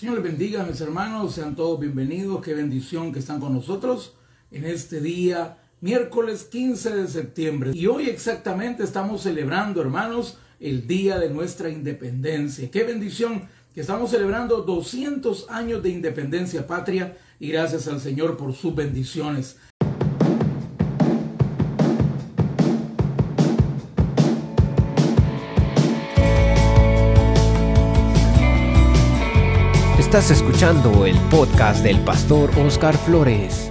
Señor les bendiga, mis hermanos, sean todos bienvenidos, qué bendición que están con nosotros en este día, miércoles 15 de septiembre. Y hoy exactamente estamos celebrando, hermanos, el día de nuestra independencia. Qué bendición que estamos celebrando 200 años de independencia patria y gracias al Señor por sus bendiciones. Estás escuchando el podcast del pastor Oscar Flores.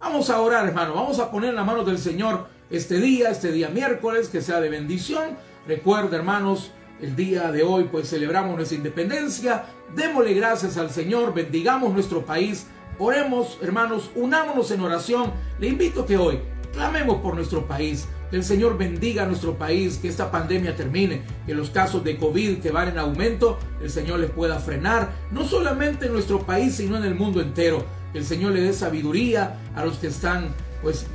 Vamos a orar, hermano. Vamos a poner en la mano del Señor este día, este día miércoles, que sea de bendición. Recuerda, hermanos, el día de hoy, pues celebramos nuestra independencia. Démosle gracias al Señor, bendigamos nuestro país. Oremos, hermanos, unámonos en oración. Le invito que hoy clamemos por nuestro país. El Señor bendiga a nuestro país, que esta pandemia termine, que los casos de COVID que van en aumento, el Señor les pueda frenar, no solamente en nuestro país, sino en el mundo entero. El Señor le dé sabiduría a los que están pues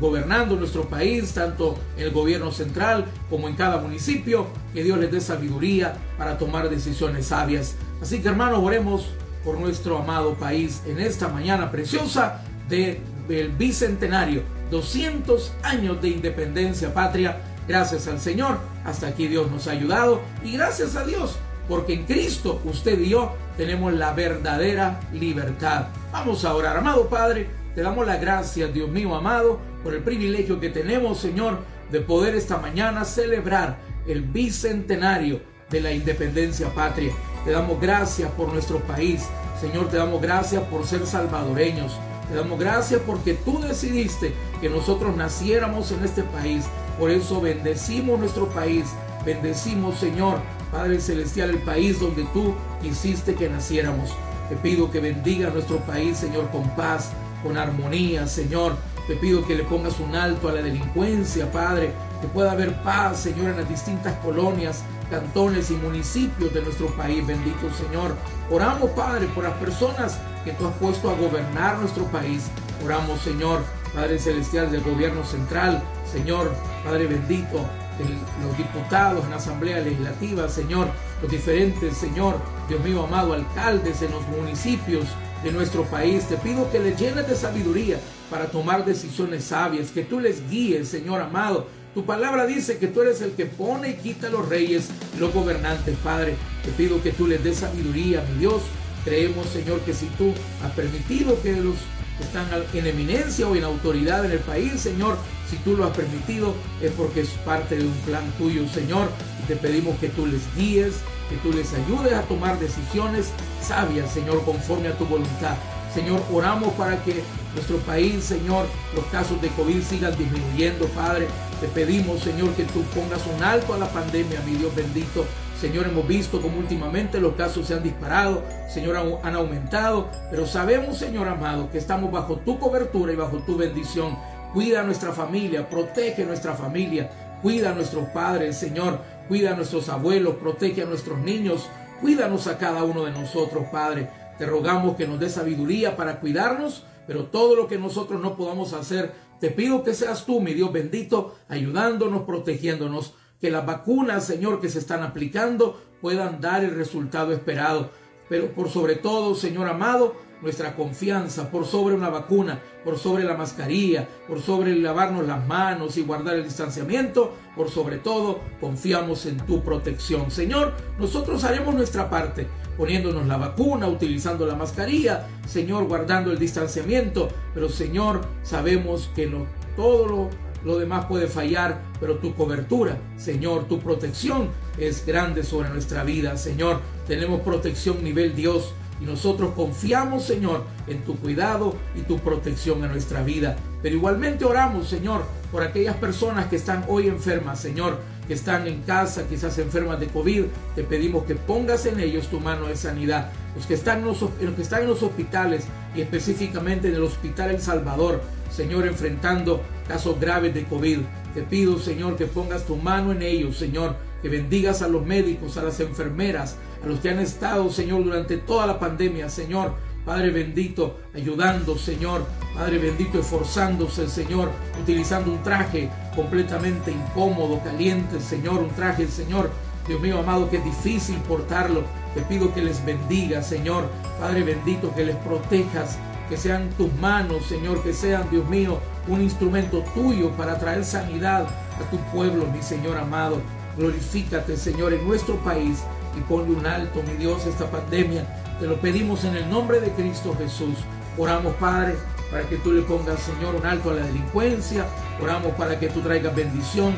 gobernando nuestro país, tanto el gobierno central como en cada municipio, que Dios les dé sabiduría para tomar decisiones sabias. Así que hermanos, oremos por nuestro amado país en esta mañana preciosa de, del bicentenario 200 años de independencia patria. Gracias al Señor, hasta aquí Dios nos ha ayudado y gracias a Dios, porque en Cristo usted y yo tenemos la verdadera libertad. Vamos a orar, amado Padre, te damos la gracia, Dios mío amado, por el privilegio que tenemos, Señor, de poder esta mañana celebrar el bicentenario de la independencia patria. Te damos gracias por nuestro país. Señor, te damos gracias por ser salvadoreños. Te damos gracias porque tú decidiste que nosotros naciéramos en este país. Por eso bendecimos nuestro país. Bendecimos, Señor, Padre Celestial, el país donde tú quisiste que naciéramos. Te pido que bendiga nuestro país, Señor, con paz, con armonía, Señor. Te pido que le pongas un alto a la delincuencia, Padre. Que pueda haber paz, Señor, en las distintas colonias, cantones y municipios de nuestro país. Bendito Señor. Oramos, Padre, por las personas que tú has puesto a gobernar nuestro país. Oramos, Señor, Padre Celestial del gobierno central, Señor, Padre bendito, de los diputados en la Asamblea Legislativa, Señor, los diferentes, Señor, Dios mío amado, alcaldes en los municipios de nuestro país. Te pido que les llenes de sabiduría para tomar decisiones sabias, que tú les guíes, Señor amado. Tu palabra dice que tú eres el que pone y quita los reyes, los gobernantes, Padre. Te pido que tú les des sabiduría, mi Dios, Creemos, Señor, que si tú has permitido que los que están en eminencia o en autoridad en el país, Señor, si tú lo has permitido, es porque es parte de un plan tuyo, Señor. Y te pedimos que tú les guíes, que tú les ayudes a tomar decisiones sabias, Señor, conforme a tu voluntad. Señor, oramos para que nuestro país, Señor, los casos de COVID sigan disminuyendo, Padre. Te pedimos, Señor, que tú pongas un alto a la pandemia, mi Dios bendito. Señor, hemos visto como últimamente los casos se han disparado, Señor, han aumentado, pero sabemos, Señor amado, que estamos bajo tu cobertura y bajo tu bendición. Cuida a nuestra familia, protege a nuestra familia, cuida a nuestros padres, Señor, cuida a nuestros abuelos, protege a nuestros niños, cuídanos a cada uno de nosotros, Padre. Te rogamos que nos dé sabiduría para cuidarnos, pero todo lo que nosotros no podamos hacer, te pido que seas tú, mi Dios bendito, ayudándonos, protegiéndonos que las vacunas, Señor, que se están aplicando puedan dar el resultado esperado. Pero por sobre todo, Señor amado, nuestra confianza por sobre una vacuna, por sobre la mascarilla, por sobre lavarnos las manos y guardar el distanciamiento, por sobre todo confiamos en tu protección. Señor, nosotros haremos nuestra parte, poniéndonos la vacuna, utilizando la mascarilla, Señor, guardando el distanciamiento, pero Señor, sabemos que no todo lo lo demás puede fallar, pero tu cobertura, Señor, tu protección es grande sobre nuestra vida, Señor. Tenemos protección nivel Dios y nosotros confiamos, Señor, en tu cuidado y tu protección en nuestra vida. Pero igualmente oramos, Señor, por aquellas personas que están hoy enfermas, Señor, que están en casa, quizás enfermas de COVID. Te pedimos que pongas en ellos tu mano de sanidad. Los que están los, los que están en los hospitales y específicamente en el Hospital El Salvador, Señor, enfrentando casos graves de COVID. Te pido, Señor, que pongas tu mano en ellos, Señor, que bendigas a los médicos, a las enfermeras, a los que han estado, Señor, durante toda la pandemia, Señor. Padre bendito, ayudando, Señor. Padre bendito, esforzándose, Señor, utilizando un traje completamente incómodo, caliente, Señor, un traje, Señor, Dios mío amado, que es difícil portarlo. Te pido que les bendiga, Señor. Padre bendito, que les protejas, que sean tus manos, Señor, que sean, Dios mío, un instrumento tuyo para traer sanidad a tu pueblo, mi Señor amado. Glorifícate, Señor, en nuestro país y ponle un alto, mi Dios, esta pandemia. Te lo pedimos en el nombre de Cristo Jesús. Oramos, Padre, para que tú le pongas, Señor, un alto a la delincuencia. Oramos para que tú traigas bendición,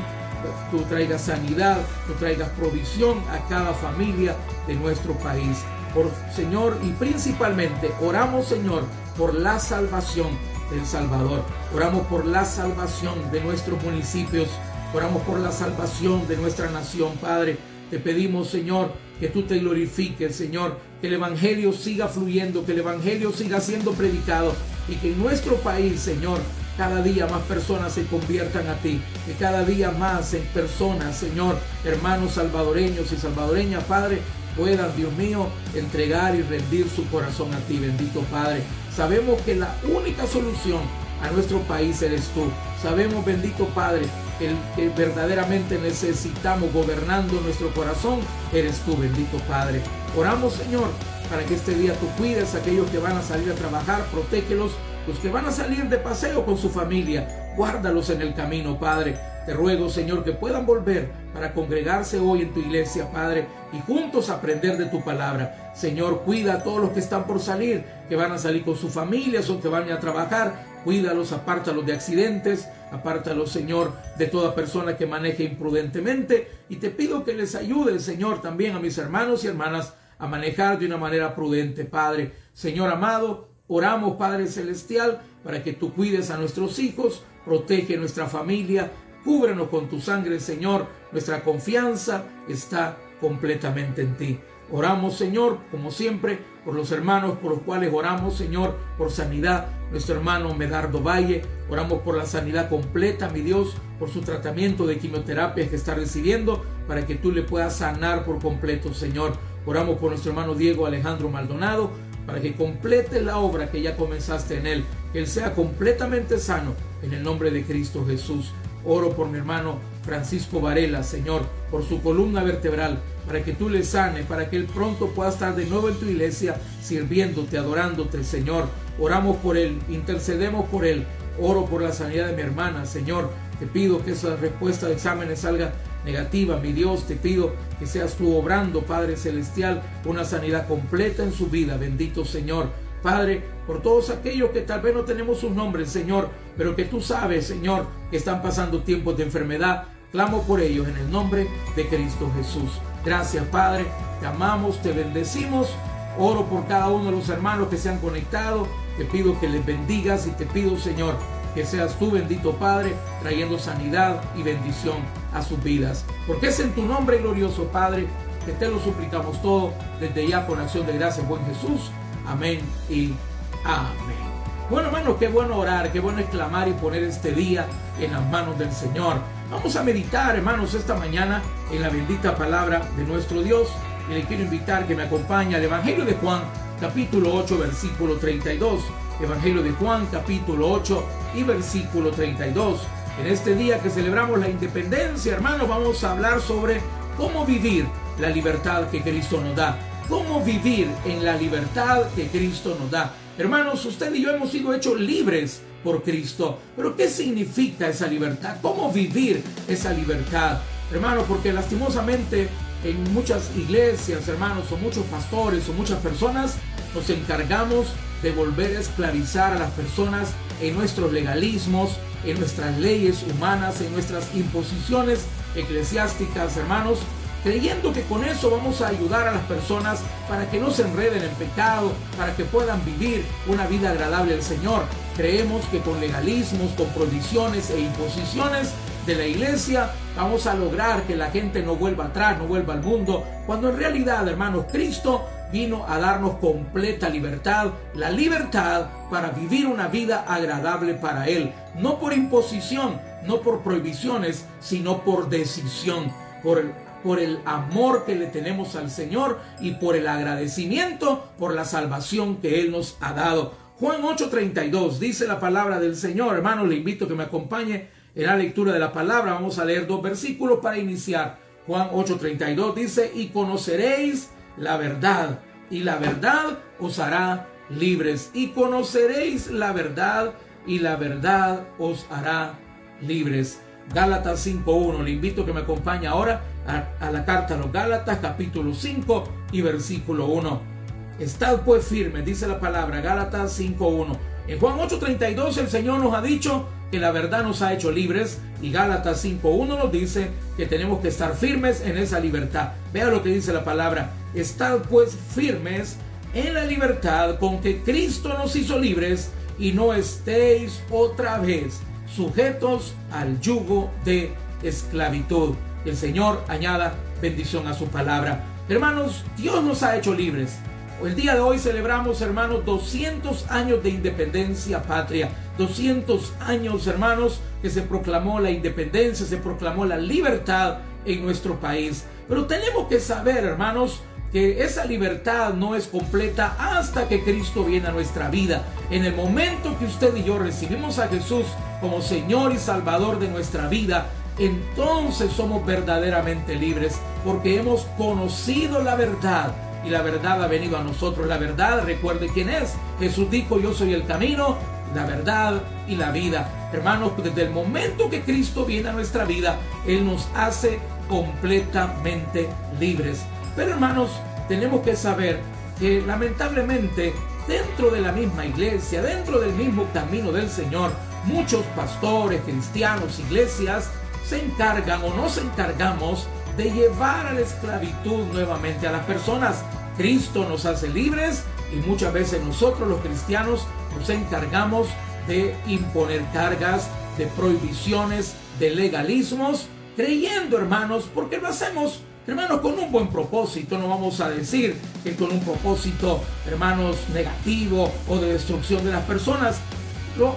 tú traigas sanidad, tú traigas provisión a cada familia de nuestro país. Por Señor, y principalmente oramos, Señor, por la salvación del Salvador. Oramos por la salvación de nuestros municipios. Oramos por la salvación de nuestra nación, Padre. Te pedimos, Señor, que tú te glorifiques, Señor, que el Evangelio siga fluyendo, que el Evangelio siga siendo predicado y que en nuestro país, Señor, cada día más personas se conviertan a ti, que cada día más en personas, Señor, hermanos salvadoreños y salvadoreñas, Padre, puedan, Dios mío, entregar y rendir su corazón a ti, bendito Padre. Sabemos que la única solución a nuestro país eres tú. Sabemos, bendito Padre, el que verdaderamente necesitamos gobernando nuestro corazón eres tú, bendito Padre. Oramos, Señor, para que este día tú cuides a aquellos que van a salir a trabajar, protégelos, los que van a salir de paseo con su familia, guárdalos en el camino, Padre. Te ruego, Señor, que puedan volver para congregarse hoy en tu iglesia, Padre, y juntos aprender de tu palabra. Señor, cuida a todos los que están por salir, que van a salir con sus familias o que van a trabajar. Cuídalos, apártalos de accidentes, apártalos, Señor, de toda persona que maneje imprudentemente. Y te pido que les ayude, Señor, también a mis hermanos y hermanas a manejar de una manera prudente, Padre. Señor amado, oramos, Padre Celestial, para que tú cuides a nuestros hijos, protege nuestra familia, Cúbrenos con tu sangre, Señor. Nuestra confianza está completamente en ti. Oramos, Señor, como siempre, por los hermanos por los cuales oramos, Señor, por sanidad. Nuestro hermano Medardo Valle, oramos por la sanidad completa, mi Dios, por su tratamiento de quimioterapia que está recibiendo, para que tú le puedas sanar por completo, Señor. Oramos por nuestro hermano Diego Alejandro Maldonado, para que complete la obra que ya comenzaste en él, que él sea completamente sano, en el nombre de Cristo Jesús. Oro por mi hermano Francisco Varela, Señor, por su columna vertebral, para que tú le sanes, para que él pronto pueda estar de nuevo en tu iglesia, sirviéndote, adorándote, Señor. Oramos por él, intercedemos por él. Oro por la sanidad de mi hermana, Señor. Te pido que esa respuesta de exámenes salga negativa, mi Dios. Te pido que seas tú obrando, Padre Celestial, una sanidad completa en su vida. Bendito Señor. Padre, por todos aquellos que tal vez no tenemos sus nombres, Señor, pero que tú sabes, Señor, que están pasando tiempos de enfermedad. Clamo por ellos en el nombre de Cristo Jesús. Gracias, Padre. Te amamos, te bendecimos. Oro por cada uno de los hermanos que se han conectado. Te pido que les bendigas y te pido, Señor, que seas tú, bendito Padre, trayendo sanidad y bendición a sus vidas. Porque es en tu nombre glorioso, Padre, que te lo suplicamos todo desde ya con acción de gracias, buen Jesús. Amén y amén. Bueno, hermanos, qué bueno orar, qué bueno exclamar y poner este día en las manos del Señor. Vamos a meditar, hermanos, esta mañana en la bendita palabra de nuestro Dios. Y le quiero invitar que me acompañe al Evangelio de Juan, capítulo 8, versículo 32. Evangelio de Juan, capítulo 8 y versículo 32. En este día que celebramos la independencia, hermanos, vamos a hablar sobre cómo vivir la libertad que Cristo nos da cómo vivir en la libertad que Cristo nos da. Hermanos, usted y yo hemos sido hechos libres por Cristo. Pero ¿qué significa esa libertad? ¿Cómo vivir esa libertad? Hermanos, porque lastimosamente en muchas iglesias, hermanos, o muchos pastores o muchas personas nos encargamos de volver a esclavizar a las personas en nuestros legalismos, en nuestras leyes humanas, en nuestras imposiciones eclesiásticas, hermanos, creyendo que con eso vamos a ayudar a las personas para que no se enreden en pecado, para que puedan vivir una vida agradable al Señor. Creemos que con legalismos, con prohibiciones e imposiciones de la iglesia vamos a lograr que la gente no vuelva atrás, no vuelva al mundo, cuando en realidad, hermanos, Cristo vino a darnos completa libertad, la libertad para vivir una vida agradable para Él, no por imposición, no por prohibiciones, sino por decisión, por por el amor que le tenemos al Señor y por el agradecimiento por la salvación que Él nos ha dado. Juan 8:32 dice la palabra del Señor. Hermano, le invito a que me acompañe en la lectura de la palabra. Vamos a leer dos versículos para iniciar. Juan 8:32 dice, y conoceréis la verdad, y la verdad os hará libres. Y conoceréis la verdad, y la verdad os hará libres. Gálatas 5.1. Le invito a que me acompañe ahora a, la carta a los Gálatas, capítulo 5 y versículo 1. Estad pues firmes, dice la palabra, Gálatas 5.1. En Juan 8.32 el Señor nos ha dicho que la verdad nos ha hecho libres y Gálatas 5.1 nos dice que tenemos que estar firmes en esa libertad. Vea lo que dice la palabra. Estad pues firmes en la libertad con que Cristo nos hizo libres y no estéis otra vez sujetos al yugo de esclavitud. El Señor añada bendición a su palabra. Hermanos, Dios nos ha hecho libres. El día de hoy celebramos, hermanos, 200 años de independencia patria. 200 años, hermanos, que se proclamó la independencia, se proclamó la libertad en nuestro país. Pero tenemos que saber, hermanos, que esa libertad no es completa hasta que Cristo viene a nuestra vida. En el momento que usted y yo recibimos a Jesús como Señor y Salvador de nuestra vida, entonces somos verdaderamente libres porque hemos conocido la verdad y la verdad ha venido a nosotros. La verdad, recuerde quién es. Jesús dijo, yo soy el camino, la verdad y la vida. Hermanos, desde el momento que Cristo viene a nuestra vida, Él nos hace completamente libres. Pero hermanos, tenemos que saber que lamentablemente dentro de la misma iglesia, dentro del mismo camino del Señor, muchos pastores, cristianos, iglesias, se encargan o nos encargamos de llevar a la esclavitud nuevamente a las personas. Cristo nos hace libres y muchas veces nosotros los cristianos nos encargamos de imponer cargas, de prohibiciones, de legalismos, creyendo hermanos, porque lo hacemos hermanos con un buen propósito, no vamos a decir que con un propósito, hermanos, negativo o de destrucción de las personas.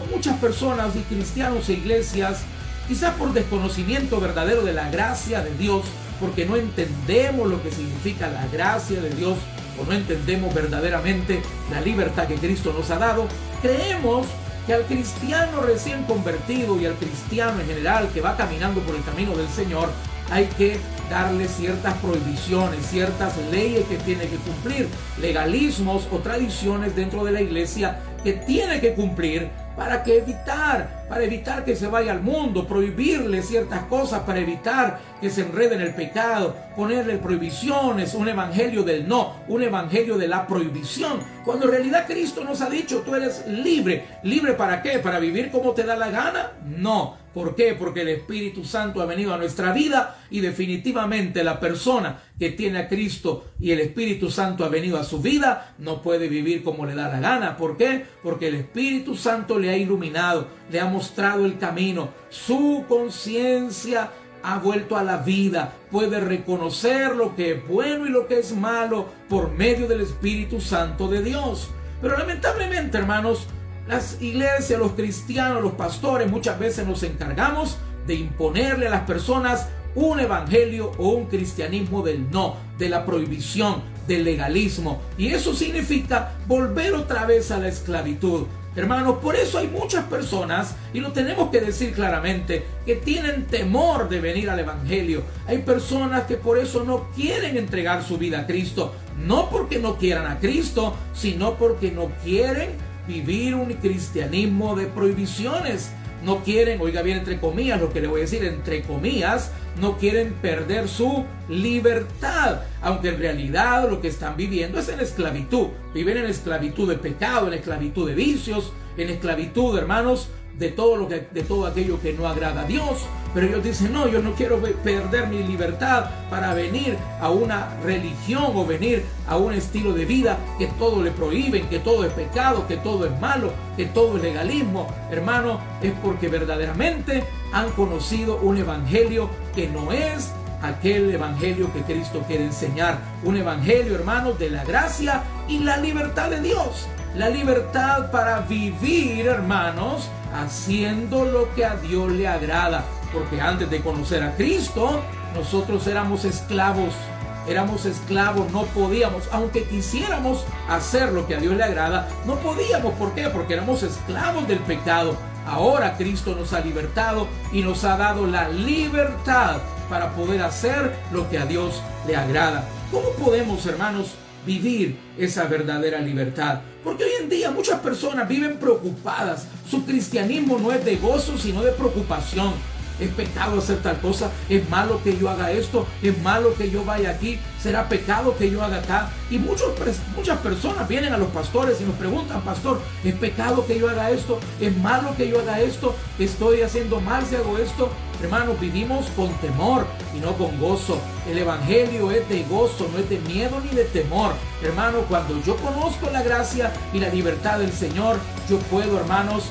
muchas personas y cristianos e iglesias, quizás por desconocimiento verdadero de la gracia de Dios, porque no entendemos lo que significa la gracia de Dios o no entendemos verdaderamente la libertad que Cristo nos ha dado, creemos que al cristiano recién convertido y al cristiano en general que va caminando por el camino del Señor, hay que darle ciertas prohibiciones, ciertas leyes que tiene que cumplir, legalismos o tradiciones dentro de la iglesia que tiene que cumplir para que evitar, para evitar que se vaya al mundo, prohibirle ciertas cosas para evitar que se enrede en el pecado, ponerle prohibiciones, un evangelio del no, un evangelio de la prohibición, cuando en realidad Cristo nos ha dicho, tú eres libre, libre para qué, para vivir como te da la gana, no, ¿Por qué? Porque el Espíritu Santo ha venido a nuestra vida y definitivamente la persona que tiene a Cristo y el Espíritu Santo ha venido a su vida no puede vivir como le da la gana. ¿Por qué? Porque el Espíritu Santo le ha iluminado, le ha mostrado el camino. Su conciencia ha vuelto a la vida, puede reconocer lo que es bueno y lo que es malo por medio del Espíritu Santo de Dios. Pero lamentablemente, hermanos, las iglesias, los cristianos, los pastores, muchas veces nos encargamos de imponerle a las personas un evangelio o un cristianismo del no, de la prohibición, del legalismo. Y eso significa volver otra vez a la esclavitud. Hermanos, por eso hay muchas personas, y lo tenemos que decir claramente, que tienen temor de venir al Evangelio. Hay personas que por eso no quieren entregar su vida a Cristo. No porque no quieran a Cristo, sino porque no quieren vivir un cristianismo de prohibiciones. No quieren, oiga bien entre comillas lo que le voy a decir, entre comillas, no quieren perder su libertad, aunque en realidad lo que están viviendo es en esclavitud. Viven en esclavitud de pecado, en esclavitud de vicios, en esclavitud, hermanos, de todo lo que de todo aquello que no agrada a Dios. Pero ellos dicen, no, yo no quiero perder mi libertad para venir a una religión o venir a un estilo de vida que todo le prohíben, que todo es pecado, que todo es malo, que todo es legalismo. Hermano, es porque verdaderamente han conocido un evangelio que no es aquel evangelio que Cristo quiere enseñar. Un evangelio, hermano, de la gracia y la libertad de Dios. La libertad para vivir, hermanos, haciendo lo que a Dios le agrada. Porque antes de conocer a Cristo, nosotros éramos esclavos. Éramos esclavos, no podíamos, aunque quisiéramos hacer lo que a Dios le agrada, no podíamos. ¿Por qué? Porque éramos esclavos del pecado. Ahora Cristo nos ha libertado y nos ha dado la libertad para poder hacer lo que a Dios le agrada. ¿Cómo podemos, hermanos, vivir esa verdadera libertad? Porque hoy en día muchas personas viven preocupadas. Su cristianismo no es de gozo, sino de preocupación es pecado hacer tal cosa, es malo que yo haga esto, es malo que yo vaya aquí, será pecado que yo haga acá. Y muchos, muchas personas vienen a los pastores y nos preguntan, pastor, ¿es pecado que yo haga esto? ¿Es malo que yo haga esto? ¿Estoy haciendo mal si hago esto? Hermanos, vivimos con temor y no con gozo. El Evangelio es de gozo, no es de miedo ni de temor. Hermano, cuando yo conozco la gracia y la libertad del Señor, yo puedo, hermanos,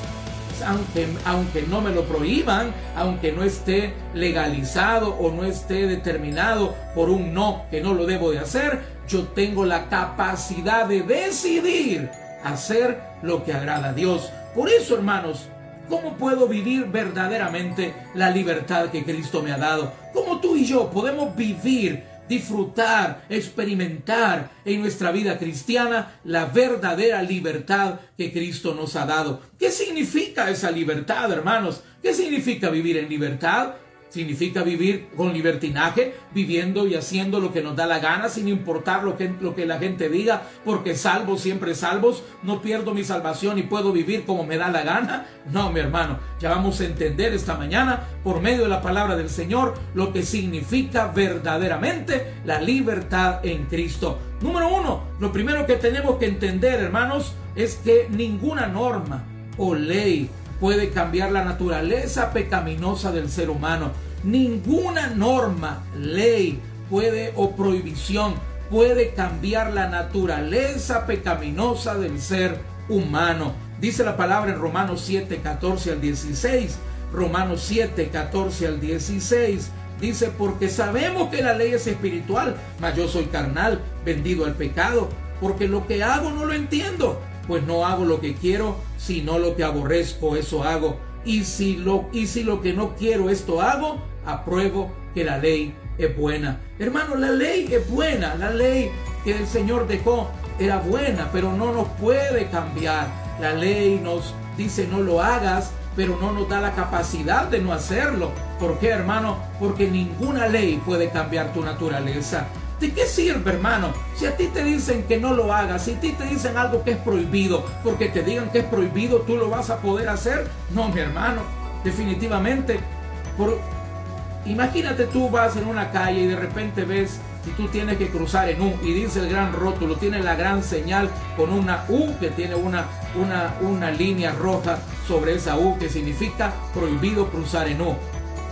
aunque, no me lo prohíban, aunque no esté legalizado o no esté determinado por un no, que no lo debo de hacer, yo tengo la capacidad de decidir hacer lo que agrada a Dios. Por eso, hermanos, ¿Cómo puedo vivir verdaderamente la libertad que Cristo me ha dado? ¿Cómo tú y yo podemos vivir disfrutar, experimentar en nuestra vida cristiana la verdadera libertad que Cristo nos ha dado. ¿Qué significa esa libertad, hermanos? ¿Qué significa vivir en libertad? Significa vivir con libertinaje, viviendo y haciendo lo que nos da la gana, sin importar lo que, lo que la gente diga, porque salvo siempre salvos, no pierdo mi salvación y puedo vivir como me da la gana. No, mi hermano, ya vamos a entender esta mañana, por medio de la palabra del Señor, lo que significa verdaderamente la libertad en Cristo. Número uno, lo primero que tenemos que entender, hermanos, es que ninguna norma o ley puede cambiar la naturaleza pecaminosa del ser humano. Ninguna norma, ley, puede o prohibición puede cambiar la naturaleza pecaminosa del ser humano. Dice la palabra en Romanos 7, 14 al 16. Romanos 7, 14 al 16. Dice, porque sabemos que la ley es espiritual, mas yo soy carnal, vendido al pecado, porque lo que hago no lo entiendo pues no hago lo que quiero, sino lo que aborrezco, eso hago. Y si lo, y si lo que no quiero, esto hago, apruebo que la ley es buena. Hermano, la ley es buena, la ley que el Señor dejó era buena, pero no nos puede cambiar. La ley nos dice no lo hagas, pero no nos da la capacidad de no hacerlo. ¿Por qué, hermano? Porque ninguna ley puede cambiar tu naturaleza. ¿De qué sirve, hermano? Si a ti te dicen que no lo hagas, si a ti te dicen algo que es prohibido, porque te digan que es prohibido, tú lo vas a poder hacer. No, mi hermano, definitivamente. Por... Imagínate tú vas en una calle y de repente ves y tú tienes que cruzar en U y dice el gran rótulo, tiene la gran señal con una U que tiene una, una, una línea roja sobre esa U que significa prohibido cruzar en U.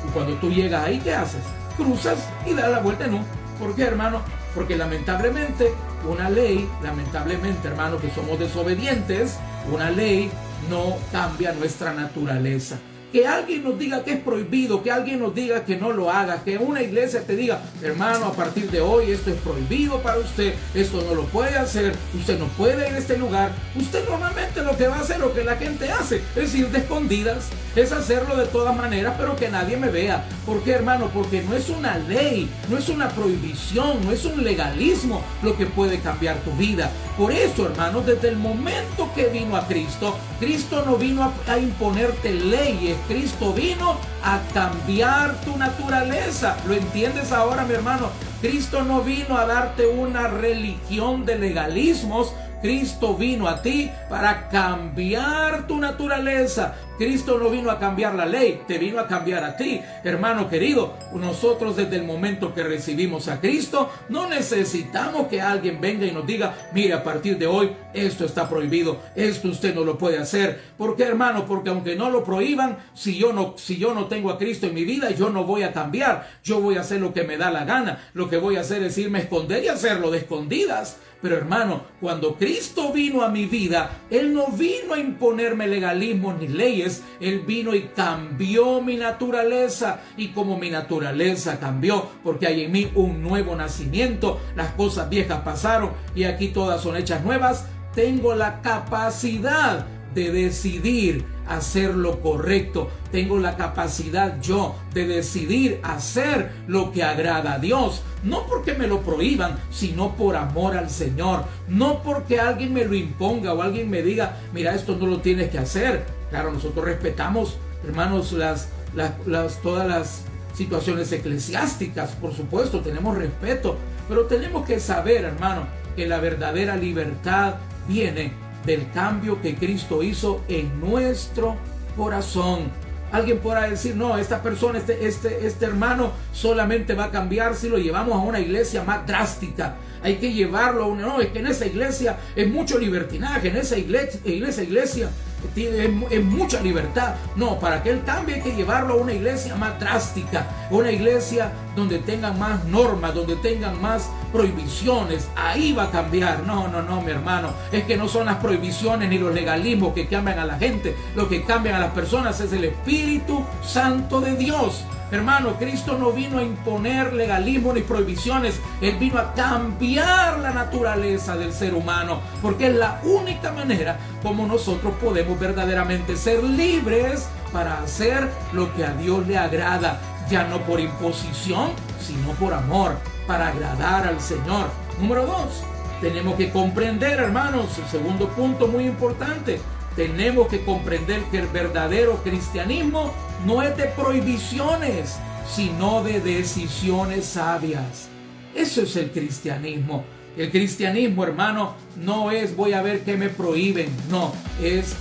Y cuando tú llegas ahí, ¿qué haces? Cruzas y das la vuelta en U. ¿Por qué, hermano? Porque lamentablemente una ley, lamentablemente, hermano, que somos desobedientes, una ley no cambia nuestra naturaleza que alguien nos diga que es prohibido, que alguien nos diga que no lo haga, que una iglesia te diga, hermano, a partir de hoy esto es prohibido para usted, esto no lo puede hacer, usted no puede ir a este lugar. Usted normalmente lo que va a hacer, lo que la gente hace, es ir de escondidas, es hacerlo de todas maneras, pero que nadie me vea. ¿Por qué, hermano? Porque no es una ley, no es una prohibición, no es un legalismo lo que puede cambiar tu vida. Por eso, hermano, desde el momento que vino a Cristo, Cristo no vino a, a imponerte leyes, Cristo vino a cambiar tu naturaleza. ¿Lo entiendes ahora, mi hermano? Cristo no vino a darte una religión de legalismos. Cristo vino a ti para cambiar tu naturaleza, Cristo no vino a cambiar la ley, te vino a cambiar a ti. Hermano querido, nosotros desde el momento que recibimos a Cristo, no necesitamos que alguien venga y nos diga, mire, a partir de hoy esto está prohibido, esto usted no lo puede hacer. ¿Por qué, hermano? Porque aunque no lo prohíban, si yo no, si yo no tengo a Cristo en mi vida, yo no voy a cambiar. Yo voy a hacer lo que me da la gana. Lo que voy a hacer es irme a esconder y hacerlo de escondidas. Pero hermano, cuando Cristo vino a mi vida, Él no vino a imponerme legalismos ni leyes él vino y cambió mi naturaleza. Y como mi naturaleza cambió, porque hay en mí un nuevo nacimiento, las cosas viejas pasaron y aquí todas son hechas nuevas, tengo la capacidad de decidir hacer lo correcto. Tengo la capacidad yo de decidir hacer lo que agrada a Dios. No porque me lo prohíban, sino por amor al Señor. No porque alguien me lo imponga o alguien me diga, mira, esto no lo tienes que hacer. Claro, nosotros respetamos, hermanos, las, las, todas las situaciones eclesiásticas, por supuesto, tenemos respeto, pero tenemos que saber, hermano, que la verdadera libertad viene del cambio que Cristo hizo en nuestro corazón. Alguien podrá decir, no, esta persona, este, este, este hermano solamente va a cambiar si lo llevamos a una iglesia más drástica. Hay que llevarlo a una... No, es que en esa iglesia es mucho libertinaje, en esa iglesia, iglesia, iglesia tiene mucha libertad. No, para que él cambie hay que llevarlo a una iglesia más drástica, una iglesia donde tengan más normas, donde tengan más prohibiciones. Ahí va a cambiar. No, no, no, mi hermano. Es que no son las prohibiciones ni los legalismos que cambian a la gente. Lo que cambian a las personas es el Espíritu Santo de Dios. Hermano, Cristo no vino a imponer legalismo ni prohibiciones. Él vino a cambiar la naturaleza del ser humano. Porque es la única manera como nosotros podemos verdaderamente ser libres para hacer lo que a Dios le agrada. Ya no por imposición, sino por amor. Para agradar al Señor. Número dos, tenemos que comprender, hermanos, el segundo punto muy importante tenemos que comprender que el verdadero cristianismo no es de prohibiciones, sino de decisiones sabias. Eso es el cristianismo. El cristianismo, hermano, no es voy a ver qué me prohíben, no, es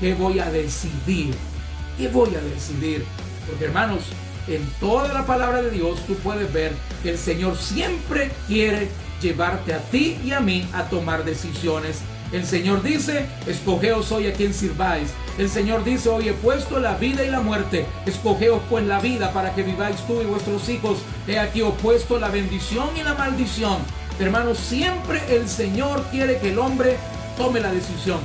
qué voy a decidir. ¿Qué voy a decidir? Porque, hermanos, en toda la palabra de Dios tú puedes ver que el Señor siempre quiere llevarte a ti y a mí a tomar decisiones el Señor dice, escogeos hoy a quien sirváis. El Señor dice, hoy he puesto la vida y la muerte. Escogeos pues la vida para que viváis tú y vuestros hijos. He aquí opuesto la bendición y la maldición. Hermanos, siempre el Señor quiere que el hombre tome la decisión.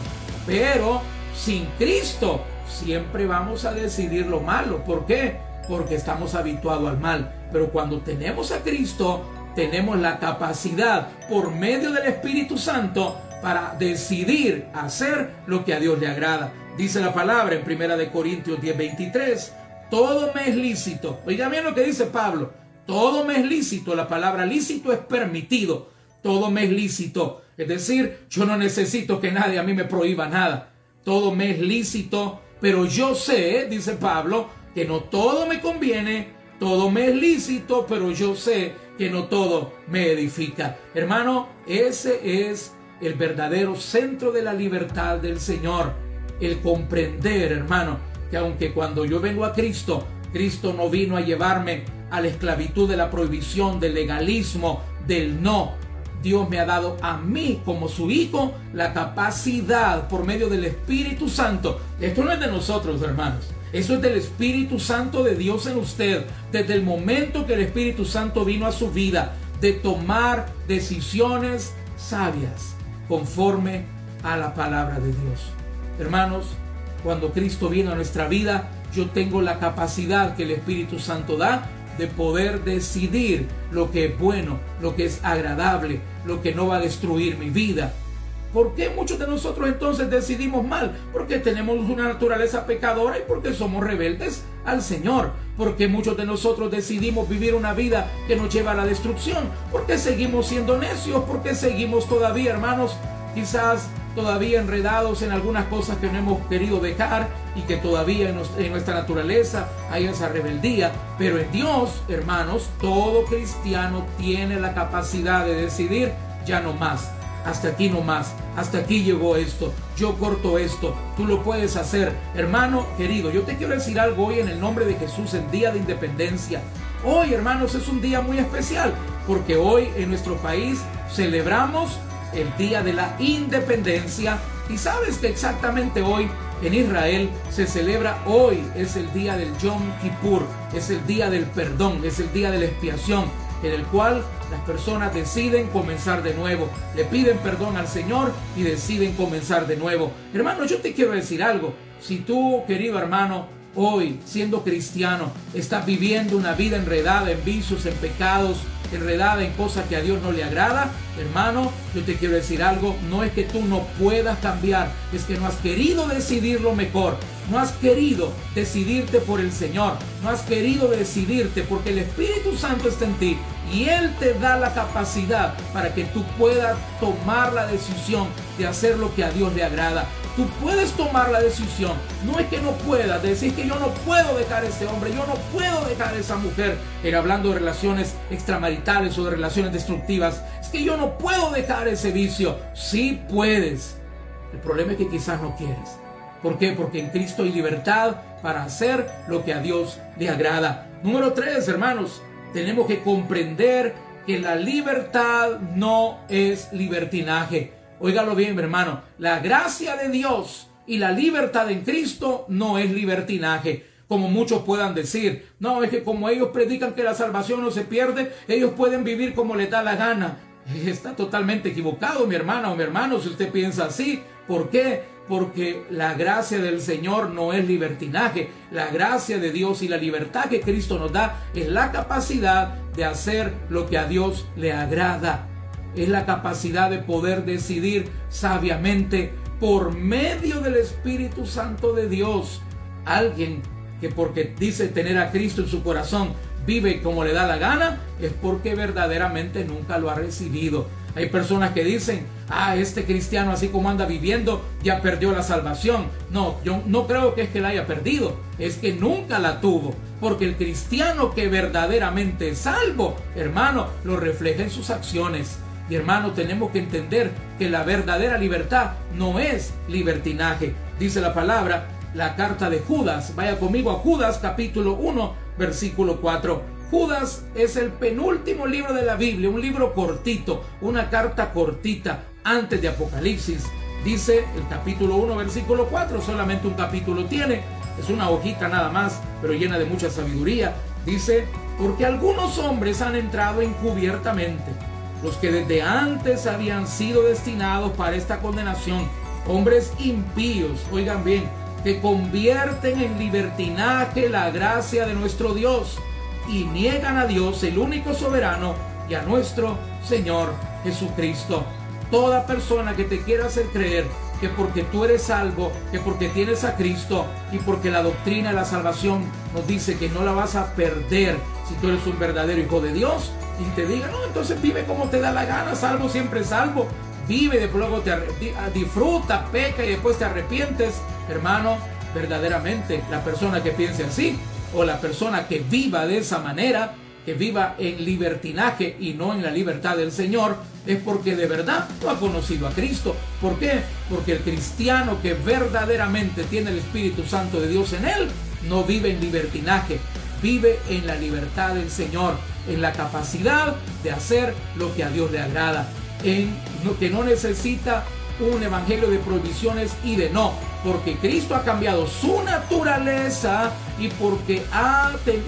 Pero sin Cristo siempre vamos a decidir lo malo. ¿Por qué? Porque estamos habituados al mal. Pero cuando tenemos a Cristo, tenemos la capacidad por medio del Espíritu Santo para decidir hacer lo que a Dios le agrada. Dice la palabra en Primera de Corintios 10:23, todo me es lícito. Oiga bien lo que dice Pablo, todo me es lícito, la palabra lícito es permitido, todo me es lícito. Es decir, yo no necesito que nadie a mí me prohíba nada. Todo me es lícito, pero yo sé, dice Pablo, que no todo me conviene, todo me es lícito, pero yo sé que no todo me edifica. Hermano, ese es el verdadero centro de la libertad del Señor. El comprender, hermano, que aunque cuando yo vengo a Cristo, Cristo no vino a llevarme a la esclavitud de la prohibición, del legalismo, del no. Dios me ha dado a mí como su hijo la capacidad por medio del Espíritu Santo. Esto no es de nosotros, hermanos. Eso es del Espíritu Santo de Dios en usted. Desde el momento que el Espíritu Santo vino a su vida, de tomar decisiones sabias conforme a la palabra de Dios. Hermanos, cuando Cristo vino a nuestra vida, yo tengo la capacidad que el Espíritu Santo da de poder decidir lo que es bueno, lo que es agradable, lo que no va a destruir mi vida. ¿Por qué muchos de nosotros entonces decidimos mal? Porque tenemos una naturaleza pecadora y porque somos rebeldes al Señor. Porque muchos de nosotros decidimos vivir una vida que nos lleva a la destrucción. Porque seguimos siendo necios. Porque seguimos todavía, hermanos, quizás todavía enredados en algunas cosas que no hemos querido dejar y que todavía en, nuestra naturaleza hay esa rebeldía. Pero en Dios, hermanos, todo cristiano tiene la capacidad de decidir ya no más hasta aquí nomás, hasta aquí llegó esto, yo corto esto, tú lo puedes hacer. Hermano querido, yo te quiero decir algo hoy en el nombre de Jesús, en Día de Independencia. Hoy, hermanos, es un día muy especial, porque hoy en nuestro país celebramos el Día de la Independencia. Y sabes que exactamente hoy en Israel se celebra hoy, es el día del Yom Kippur, es el día del perdón, es el día de la expiación, en el cual las personas deciden comenzar de nuevo, le piden perdón al Señor y deciden comenzar de nuevo. Hermano, yo te quiero decir algo. Si tú, querido hermano, hoy, siendo cristiano, estás viviendo una vida enredada en vicios, en pecados, enredada en cosas que a Dios no le agrada, hermano, yo te quiero decir algo, no es que tú no puedas cambiar, es que no has querido decidir lo mejor. no has querido decidirte por el Señor, no has querido decidirte porque el Espíritu Santo está en ti y Él te da la capacidad para que tú puedas tomar la decisión de hacer lo que a Dios le agrada. Tú puedes tomar la decisión. No es que no puedas decir que yo no puedo dejar ese hombre, yo no puedo dejar esa mujer. Era hablando de relaciones extramaritales o de relaciones destructivas. Es que yo no puedo dejar ese vicio. Sí puedes. El problema es que quizás no quieres. ¿Por qué? Porque en Cristo hay libertad para hacer lo que a Dios le agrada. Número tres, hermanos, tenemos que comprender que la libertad no es libertinaje. Óigalo bien, mi hermano. La gracia de Dios y la libertad en Cristo no es libertinaje. Como muchos puedan decir, no, es que como ellos predican que la salvación no se pierde, ellos pueden vivir como les da la gana. Está totalmente equivocado, mi hermana o mi hermano, si usted piensa así. ¿Por qué? Porque la gracia del Señor no es libertinaje. La gracia de Dios y la libertad que Cristo nos da es la capacidad de hacer lo que a Dios le agrada. Es la capacidad de poder decidir sabiamente por medio del Espíritu Santo de Dios. Alguien que porque dice tener a Cristo en su corazón vive como le da la gana, es porque verdaderamente nunca lo ha recibido. Hay personas que dicen, ah, este cristiano así como anda viviendo ya perdió la salvación. No, yo no creo que es que la haya perdido, es que nunca la tuvo. Porque el cristiano que verdaderamente es salvo, hermano, lo refleja en sus acciones. Y hermano, tenemos que entender que la verdadera libertad no es libertinaje. Dice la palabra, la carta de Judas. Vaya conmigo a Judas capítulo 1, versículo 4. Judas es el penúltimo libro de la Biblia, un libro cortito, una carta cortita antes de Apocalipsis. Dice el capítulo 1, versículo 4, solamente un capítulo tiene, es una hojita nada más, pero llena de mucha sabiduría. Dice, porque algunos hombres han entrado encubiertamente, los que desde antes habían sido destinados para esta condenación, hombres impíos, oigan bien, que convierten en libertinaje la gracia de nuestro Dios y niegan a Dios, el único soberano, y a nuestro Señor Jesucristo. Toda persona que te quiera hacer creer que porque tú eres salvo, que porque tienes a Cristo y porque la doctrina de la salvación nos dice que no la vas a perder si tú eres un verdadero hijo de Dios y te diga, no, entonces vive como te da la gana, salvo siempre salvo, vive, después luego te disfruta, peca y después te arrepientes, hermano, verdaderamente la persona que piense así o la persona que viva de esa manera, que viva en libertinaje y no en la libertad del Señor, es porque de verdad no ha conocido a Cristo. ¿Por qué? Porque el cristiano que verdaderamente tiene el Espíritu Santo de Dios en él, no vive en libertinaje, vive en la libertad del Señor, en la capacidad de hacer lo que a Dios le agrada, en lo que no necesita un evangelio de prohibiciones y de no, porque Cristo ha cambiado su naturaleza y porque,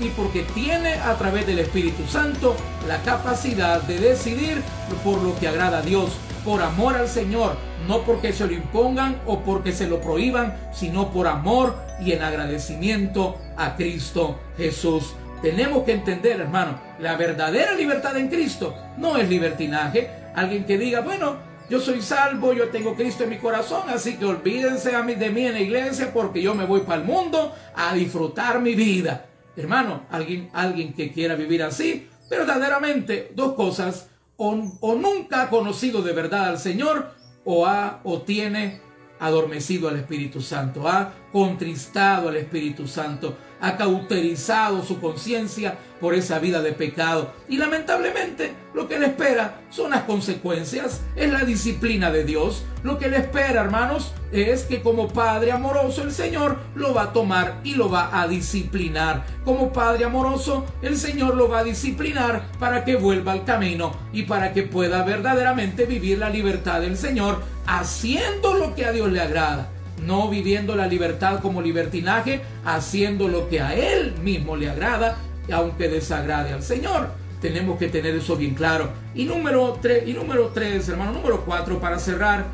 y porque tiene a través del Espíritu Santo la capacidad de decidir por lo que agrada a Dios, por amor al Señor, no porque se lo impongan o porque se lo prohíban, sino por amor y en agradecimiento a Cristo Jesús. Tenemos que entender, hermano, la verdadera libertad en Cristo no es libertinaje. Alguien que diga, bueno, yo soy salvo, yo tengo Cristo en mi corazón, así que olvídense de mí en la iglesia porque yo me voy para el mundo a disfrutar mi vida. Hermano, alguien, alguien que quiera vivir así, verdaderamente, dos cosas, o, o nunca ha conocido de verdad al Señor, o ha o tiene adormecido al Espíritu Santo, ha contristado al Espíritu Santo, ha cauterizado su conciencia por esa vida de pecado. Y lamentablemente lo que le espera son las consecuencias, es la disciplina de Dios. Lo que le espera, hermanos, es que como Padre amoroso el Señor lo va a tomar y lo va a disciplinar. Como Padre amoroso el Señor lo va a disciplinar para que vuelva al camino y para que pueda verdaderamente vivir la libertad del Señor haciendo lo que a Dios le agrada no viviendo la libertad como libertinaje, haciendo lo que a Él mismo le agrada, aunque desagrade al Señor. Tenemos que tener eso bien claro. Y número tres, y número tres, hermano, número cuatro, para cerrar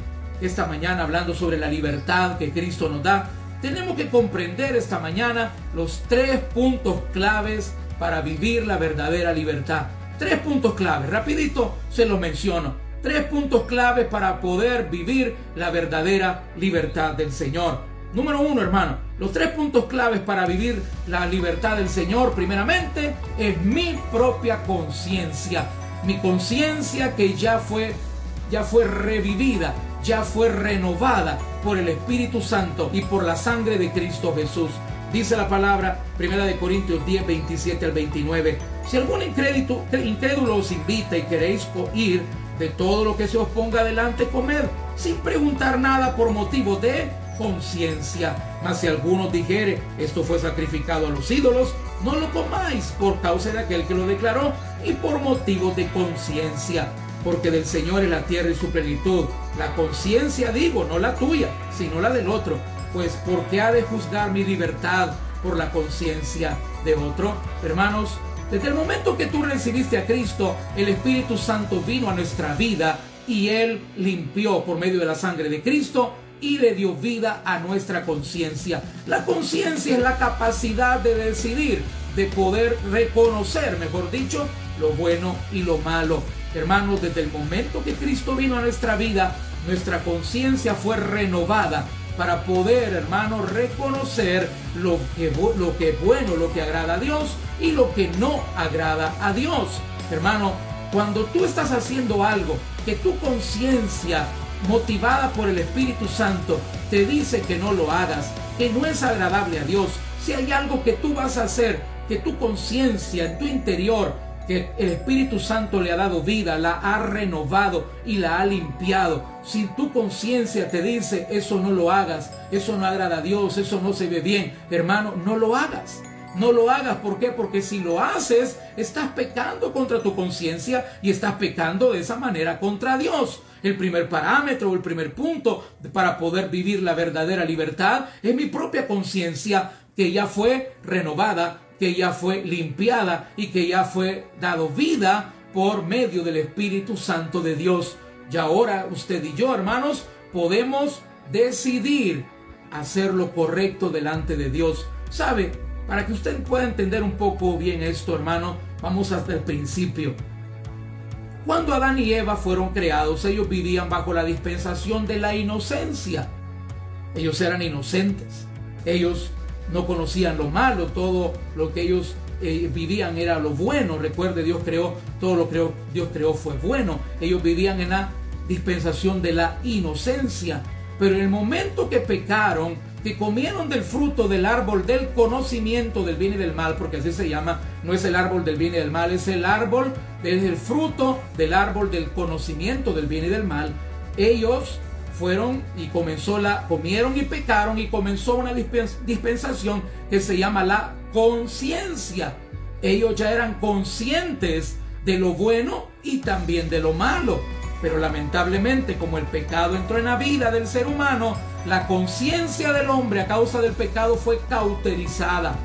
esta mañana hablando sobre la libertad que Cristo nos da, tenemos que comprender esta mañana los tres puntos claves para vivir la verdadera libertad. Tres puntos claves, rapidito se los menciono. Tres puntos claves para poder vivir la verdadera libertad del Señor. Número uno, hermano, los tres puntos claves para vivir la libertad del Señor, primeramente, es mi propia conciencia. Mi conciencia que ya fue, ya fue revivida, ya fue renovada por el Espíritu Santo y por la sangre de Cristo Jesús. Dice la palabra, primera de Corintios 10, 27 al 29. Si algún incrédulo, incrédulo os invita y queréis ir de todo lo que se os ponga delante, comed, sin preguntar nada por motivo de conciencia. Mas si alguno dijere, esto fue sacrificado a los ídolos, no lo comáis por causa de aquel que lo declaró y por motivo de conciencia. Porque del Señor es la tierra y su plenitud. La conciencia digo, no la tuya, sino la del otro. Pues ¿por qué ha de juzgar mi libertad por la conciencia de otro? Hermanos, desde el momento que tú recibiste a Cristo, el Espíritu Santo vino a nuestra vida y Él limpió por medio de la sangre de Cristo y le dio vida a nuestra conciencia. La conciencia es la capacidad de decidir, de poder reconocer, mejor dicho, lo bueno y lo malo. Hermanos, desde el momento que Cristo vino a nuestra vida, nuestra conciencia fue renovada para poder, hermano, reconocer lo que, lo que es bueno, lo que agrada a Dios y lo que no agrada a Dios. Hermano, cuando tú estás haciendo algo que tu conciencia motivada por el Espíritu Santo, te dice que no lo hagas, que no es agradable a Dios. Si hay algo que tú vas a hacer, que tu conciencia en tu interior, que el Espíritu Santo le ha dado vida, la ha renovado y la ha limpiado. Si tu conciencia te dice, eso no lo hagas, eso no agrada a Dios, eso no se ve bien, hermano, no lo hagas. No lo hagas, ¿por qué? Porque si lo haces, estás pecando contra tu conciencia y estás pecando de esa manera contra Dios. El primer parámetro, el primer punto para poder vivir la verdadera libertad es mi propia conciencia que ya fue renovada, que ya fue limpiada y que ya fue dado vida por medio del Espíritu Santo de Dios. Y ahora usted y yo, hermanos, podemos decidir hacer lo correcto delante de Dios. ¿Sabe? Para que usted pueda entender un poco bien esto, hermano, vamos hasta el principio. Cuando Adán y Eva fueron creados, ellos vivían bajo la dispensación de la inocencia. Ellos eran inocentes. Ellos no conocían lo malo, todo lo que ellos eh, vivían era lo bueno. Recuerde, Dios creó, todo lo que Dios creó fue bueno. Ellos vivían en la dispensación de la inocencia. Pero en el momento que pecaron, que comieron del fruto del árbol del conocimiento del bien y del mal, porque así se llama, no es el árbol del bien y del mal, es el árbol, es el fruto del árbol del conocimiento del bien y del mal. Ellos fueron y comenzó la, comieron y pecaron y comenzó una dispensación que se llama la conciencia. Ellos ya eran conscientes de lo bueno y también de lo malo. Pero lamentablemente como el pecado entró en la vida del ser humano, la conciencia del hombre a causa del pecado fue cauterizada.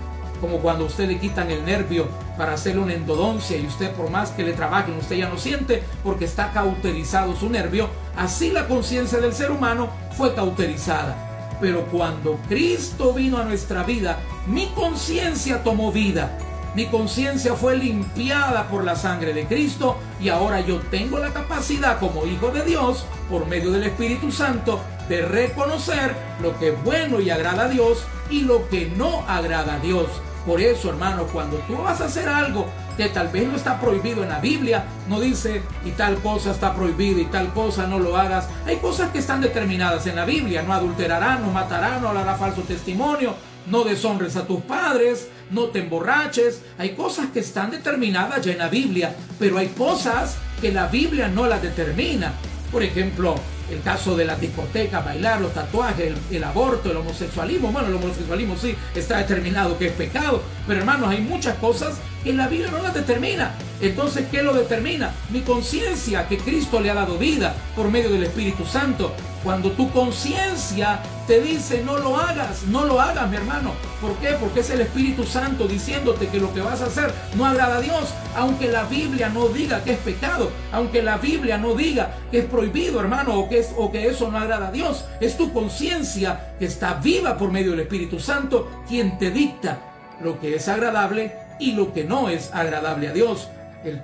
Como cuando usted le quitan el nervio para hacerle una endodoncia y usted por más que le trabajen, usted ya no siente porque está cauterizado su nervio. Así la conciencia del ser humano fue cauterizada. Pero cuando Cristo vino a nuestra vida, mi conciencia tomó vida. Mi conciencia fue limpiada por la sangre de Cristo y ahora yo tengo la capacidad como hijo de Dios, por medio del Espíritu Santo, de reconocer lo que es bueno y agrada a Dios y lo que no agrada a Dios. Por eso, hermano, cuando tú vas a hacer algo que tal vez no está prohibido en la Biblia, no dice y tal cosa está prohibida y tal cosa no lo hagas. Hay cosas que están determinadas en la Biblia, no adulterarán, no matarán, no hablará falso testimonio, no deshonres a tus padres, no te emborraches. Hay cosas que están determinadas ya en la Biblia, pero hay cosas que la Biblia no las determina. Por ejemplo, el caso de la discoteca, bailar, los tatuajes, el, aborto, el homosexualismo. Bueno, el homosexualismo sí está determinado que es pecado, pero hermanos, hay muchas cosas que la Biblia no las determina. Entonces, ¿qué lo determina? Mi conciencia, que Cristo le ha dado vida por medio del Espíritu Santo. Cuando tu conciencia te dice no lo hagas, no lo hagas, mi hermano. ¿Por qué? Porque es el Espíritu Santo diciéndote que lo que vas a hacer no agrada a Dios, aunque la Biblia no diga que es pecado, aunque la Biblia no diga que es prohibido, hermano, o que, o que eso no agrada a Dios. Es tu conciencia que está viva por medio del Espíritu Santo quien te dicta lo que es agradable y lo que no es agradable a Dios. El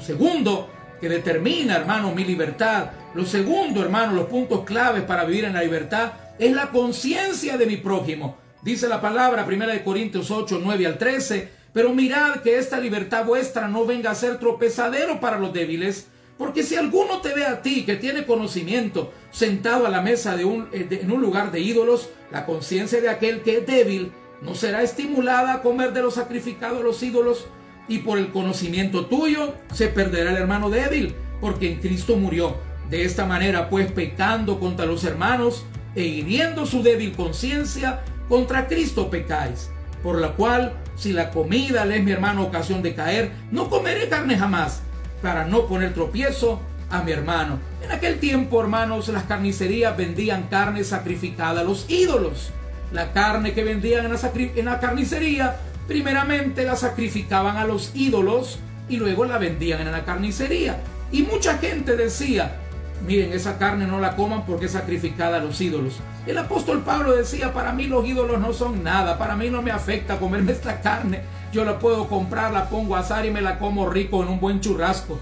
segundo que determina, hermano, mi libertad, Lo segundo, hermano, los puntos claves para vivir en la libertad es la conciencia de mi prójimo. Dice la palabra, 1 Corintios 8, 9 al 13, pero mirad que esta libertad vuestra no venga a ser tropezadero para los débiles, porque si alguno te ve a ti que tiene conocimiento sentado a la mesa de un, eh, en un lugar de ídolos, la conciencia de aquel que es débil no será estimulada a comer de lo sacrificado a los ídolos, y por el conocimiento tuyo se perderá el hermano débil, porque en Cristo murió. De esta manera, pues, pecando contra los hermanos e hiriendo su débil conciencia, contra Cristo pecáis. Por la cual, si la comida le es mi hermano ocasión de caer, no comeré carne jamás, para no poner tropiezo a mi hermano. En aquel tiempo, hermanos, las carnicerías vendían carne sacrificada a los ídolos. La carne que vendían en la, en la carnicería, primeramente la sacrificaban a los ídolos y luego la vendían en la carnicería. Y mucha gente decía, miren, esa carne no la coman porque es sacrificada a los ídolos. El apóstol Pablo decía, para mí los ídolos no son nada, para mí no me afecta comerme esta carne. Yo la puedo comprar, la pongo a asar y me la como rico en un buen churrasco.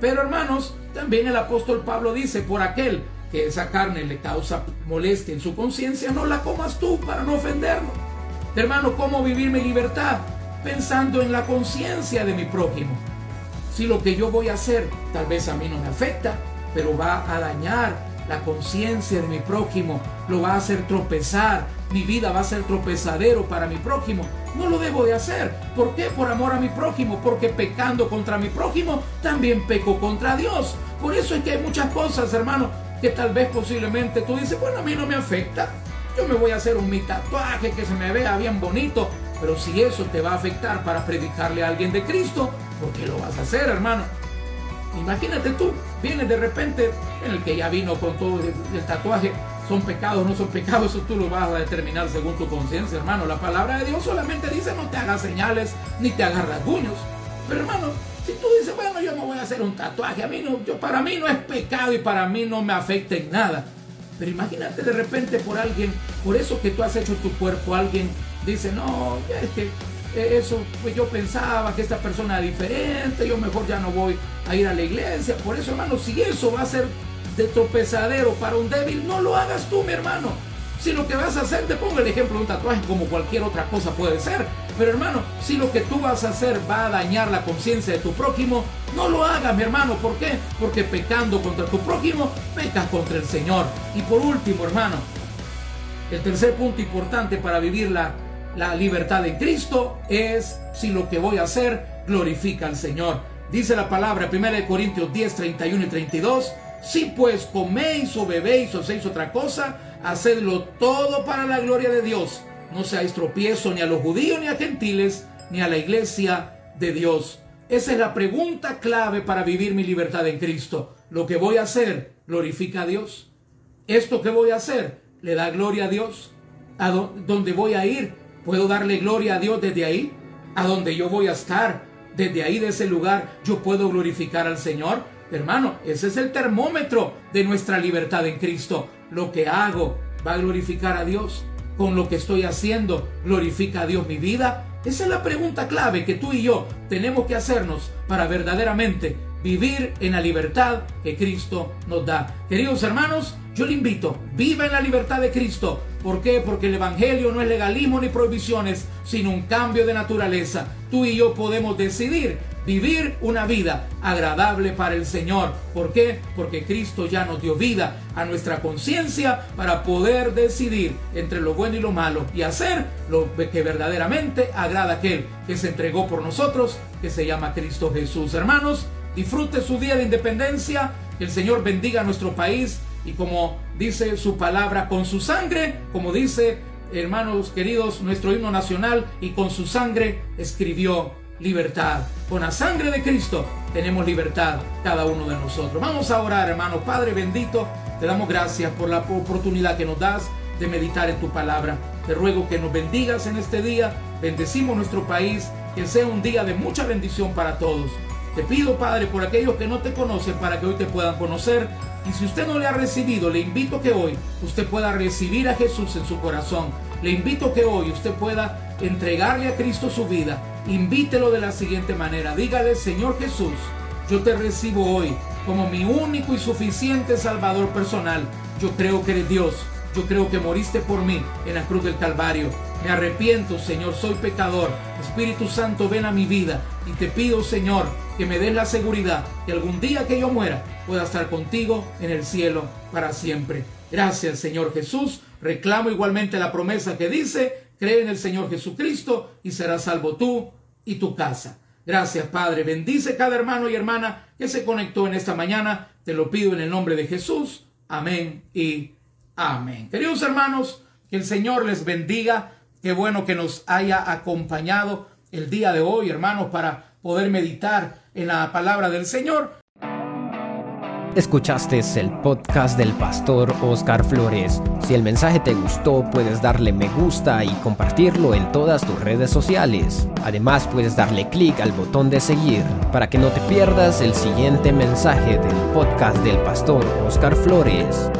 Pero hermanos, también el apóstol Pablo dice, por aquel que esa carne le causa molestia en su conciencia, no la comas tú para no ofenderlo. Hermano, ¿cómo vivir mi libertad? Pensando en la conciencia de mi prójimo si lo que yo voy a hacer tal vez a mí no me afecta, pero va a dañar la conciencia de mi prójimo, lo va a hacer tropezar, mi vida va a ser tropezadero para mi prójimo, no lo debo de hacer. ¿Por qué? Por amor a mi prójimo, porque pecando contra mi prójimo, también peco contra Dios. Por eso es que hay muchas cosas, hermano, que tal vez posiblemente tú dices, bueno, a mí no me afecta. Yo me voy a hacer un mi tatuaje que se me vea bien bonito, pero si eso te va a afectar para predicarle a alguien de Cristo, ¿por qué lo vas a hacer, hermano? Imagínate tú, vienes de repente en el que ya vino con todo el, tatuaje, son pecados, no son pecados, eso tú lo vas a determinar según tu conciencia, hermano. La palabra de Dios solamente dice no te hagas señales ni te hagas rasguños. Pero hermano, si tú dices, bueno, yo no voy a hacer un tatuaje, a mí no, yo, para mí no es pecado y para mí no me afecta en nada. Pero imagínate de repente por alguien, por eso que tú has hecho tu cuerpo, alguien dice, no, es que eso, pues yo pensaba que esta persona era diferente, yo mejor ya no voy a ir a la iglesia. Por eso, hermano, si eso va a ser de tropezadero para un débil, no lo hagas tú, mi hermano. Si lo que vas a hacer, te pongo el ejemplo de un tatuaje como cualquier otra cosa puede ser. Pero hermano, si lo que tú vas a hacer va a dañar la conciencia de tu prójimo, no lo hagas, mi hermano. ¿Por qué? Porque pecando contra tu prójimo, pecas contra el Señor. Y por último, hermano, el tercer punto importante para vivir la la libertad de Cristo es si lo que voy a hacer glorifica al Señor. Dice la palabra 1 Corintios 10, 31 y 32. Si pues coméis o bebéis o hacéis otra cosa, hacedlo todo para la gloria de Dios. No seáis tropiezo ni a los judíos ni a gentiles, ni a la iglesia de Dios. Esa es la pregunta clave para vivir mi libertad en Cristo. Lo que voy a hacer glorifica a Dios. Esto que voy a hacer le da gloria a Dios. A donde voy a ir Puedo darle gloria a Dios desde ahí, a donde yo voy a estar. Desde ahí, de ese lugar, yo puedo glorificar al Señor. Hermano, ese es el termómetro de nuestra libertad en Cristo. Lo que hago va a glorificar a Dios. Con lo que estoy haciendo, glorifica a Dios mi vida. Esa es la pregunta clave que tú y yo tenemos que hacernos para verdaderamente vivir en la libertad que Cristo nos da. Queridos hermanos, yo le invito, viva en la libertad de Cristo. ¿Por qué? Porque el Evangelio no es legalismo ni prohibiciones, sino un cambio de naturaleza. Tú y yo podemos decidir vivir una vida agradable para el Señor. ¿Por qué? Porque Cristo ya nos dio vida a nuestra conciencia para poder decidir entre lo bueno y lo malo y hacer lo que verdaderamente agrada a aquel que se entregó por nosotros, que se llama Cristo Jesús. Hermanos, disfrute su día de independencia, que el Señor bendiga a nuestro país y como dice su palabra, con su sangre, como dice, hermanos queridos, nuestro himno nacional, y con su sangre escribió libertad. Con la sangre de Cristo tenemos libertad cada uno de nosotros. Vamos a orar, hermano. Padre bendito, te damos gracias por la oportunidad que nos das de meditar en tu palabra. Te ruego que nos bendigas en este día. Bendecimos nuestro país, que sea un día de mucha bendición para todos. Te pido, Padre, por aquellos que no te conocen, para que hoy te puedan conocer. Y si usted no le ha recibido, le invito que hoy usted pueda recibir a Jesús en su corazón. Le invito que hoy usted pueda entregarle a Cristo su vida. Invítelo de la siguiente manera. Dígale, Señor Jesús, yo te recibo hoy como mi único y suficiente Salvador personal. Yo creo que eres Dios. Yo creo que moriste por mí en la cruz del Calvario. Me arrepiento, Señor, soy pecador. Espíritu Santo, ven a mi vida y te pido, Señor, que me des la seguridad que algún día que yo muera pueda estar contigo en el cielo para siempre. Gracias, Señor Jesús. Reclamo igualmente la promesa que dice, cree en el Señor Jesucristo y serás salvo tú y tu casa. Gracias, Padre. Bendice cada hermano y hermana que se conectó en esta mañana. Te lo pido en el nombre de Jesús. Amén y amén. Queridos hermanos, que el Señor les bendiga. Qué bueno que nos haya acompañado el día de hoy, hermanos, para poder meditar en la palabra del Señor. Escuchaste el podcast del pastor Oscar Flores. Si el mensaje te gustó, puedes darle me gusta y compartirlo en todas tus redes sociales. Además, puedes darle clic al botón de seguir para que no te pierdas el siguiente mensaje del podcast del pastor Oscar Flores.